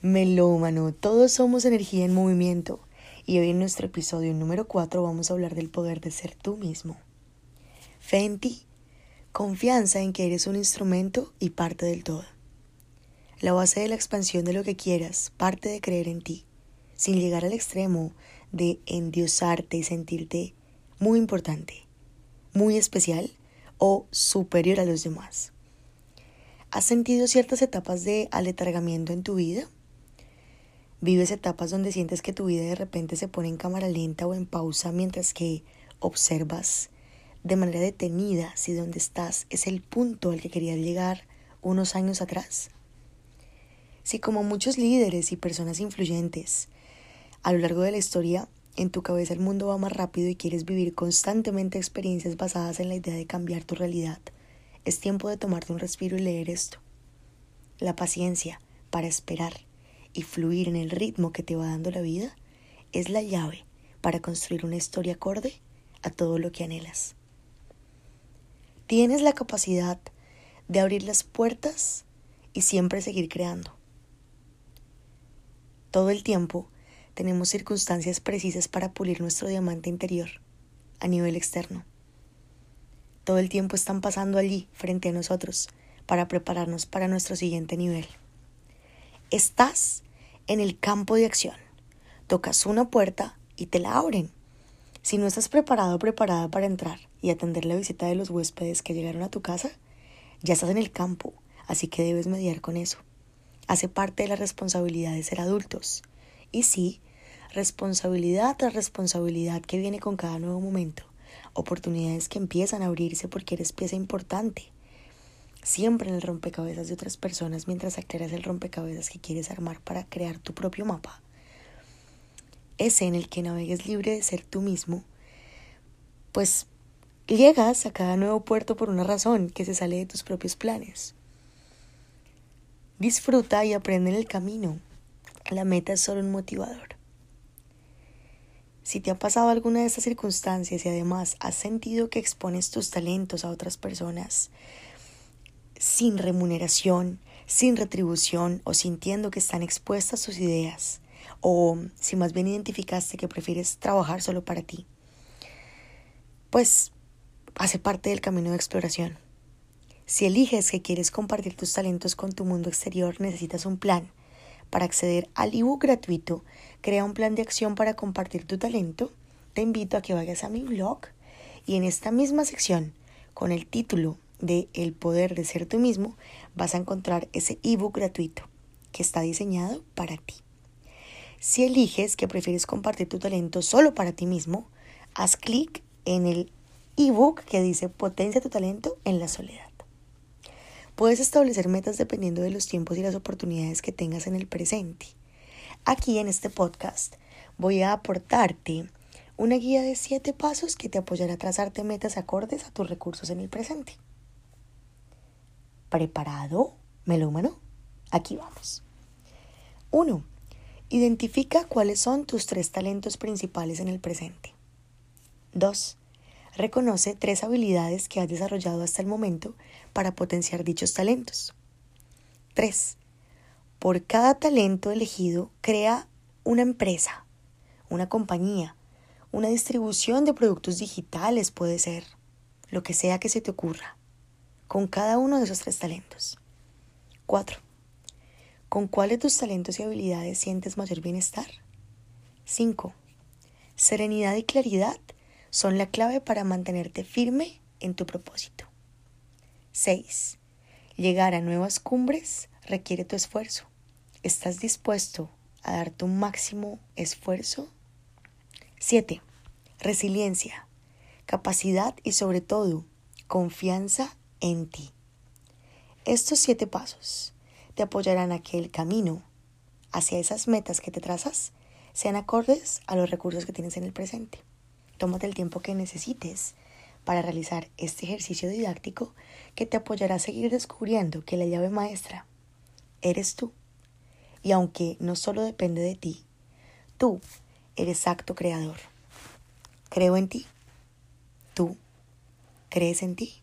Melómano, todos somos energía en movimiento y hoy en nuestro episodio número 4 vamos a hablar del poder de ser tú mismo. Fe en ti, confianza en que eres un instrumento y parte del todo. La base de la expansión de lo que quieras parte de creer en ti, sin llegar al extremo de endiosarte y sentirte muy importante, muy especial o superior a los demás. ¿Has sentido ciertas etapas de aletargamiento en tu vida? ¿Vives etapas donde sientes que tu vida de repente se pone en cámara lenta o en pausa mientras que observas de manera detenida si donde estás es el punto al que querías llegar unos años atrás? Si como muchos líderes y personas influyentes a lo largo de la historia en tu cabeza el mundo va más rápido y quieres vivir constantemente experiencias basadas en la idea de cambiar tu realidad, es tiempo de tomarte un respiro y leer esto. La paciencia para esperar y fluir en el ritmo que te va dando la vida es la llave para construir una historia acorde a todo lo que anhelas. Tienes la capacidad de abrir las puertas y siempre seguir creando. Todo el tiempo tenemos circunstancias precisas para pulir nuestro diamante interior a nivel externo. Todo el tiempo están pasando allí, frente a nosotros, para prepararnos para nuestro siguiente nivel. Estás en el campo de acción. Tocas una puerta y te la abren. Si no estás preparado o preparada para entrar y atender la visita de los huéspedes que llegaron a tu casa, ya estás en el campo, así que debes mediar con eso. Hace parte de la responsabilidad de ser adultos. Y sí, responsabilidad tras responsabilidad que viene con cada nuevo momento oportunidades que empiezan a abrirse porque eres pieza importante. Siempre en el rompecabezas de otras personas mientras aclaras el rompecabezas que quieres armar para crear tu propio mapa. Ese en el que navegues libre de ser tú mismo, pues llegas a cada nuevo puerto por una razón que se sale de tus propios planes. Disfruta y aprende en el camino. La meta es solo un motivador. Si te ha pasado alguna de estas circunstancias y además has sentido que expones tus talentos a otras personas sin remuneración, sin retribución o sintiendo que están expuestas tus ideas, o si más bien identificaste que prefieres trabajar solo para ti, pues hace parte del camino de exploración. Si eliges que quieres compartir tus talentos con tu mundo exterior, necesitas un plan para acceder al ebook gratuito, crea un plan de acción para compartir tu talento. Te invito a que vayas a mi blog y en esta misma sección, con el título de El poder de ser tú mismo, vas a encontrar ese ebook gratuito que está diseñado para ti. Si eliges que prefieres compartir tu talento solo para ti mismo, haz clic en el ebook que dice Potencia tu talento en la soledad. Puedes establecer metas dependiendo de los tiempos y las oportunidades que tengas en el presente. Aquí en este podcast voy a aportarte una guía de siete pasos que te apoyará a trazarte metas acordes a tus recursos en el presente. ¿Preparado, melómano? Aquí vamos. 1. Identifica cuáles son tus tres talentos principales en el presente. 2. Reconoce tres habilidades que has desarrollado hasta el momento para potenciar dichos talentos. 3. Por cada talento elegido, crea una empresa, una compañía, una distribución de productos digitales puede ser, lo que sea que se te ocurra, con cada uno de esos tres talentos. 4. ¿Con cuál de tus talentos y habilidades sientes mayor bienestar? 5. Serenidad y claridad son la clave para mantenerte firme en tu propósito. 6. Llegar a nuevas cumbres requiere tu esfuerzo. ¿Estás dispuesto a dar tu máximo esfuerzo? 7. Resiliencia, capacidad y sobre todo confianza en ti. Estos siete pasos te apoyarán a que el camino hacia esas metas que te trazas sean acordes a los recursos que tienes en el presente. Tómate el tiempo que necesites para realizar este ejercicio didáctico que te apoyará a seguir descubriendo que la llave maestra eres tú. Y aunque no solo depende de ti, tú eres acto creador. Creo en ti. Tú crees en ti.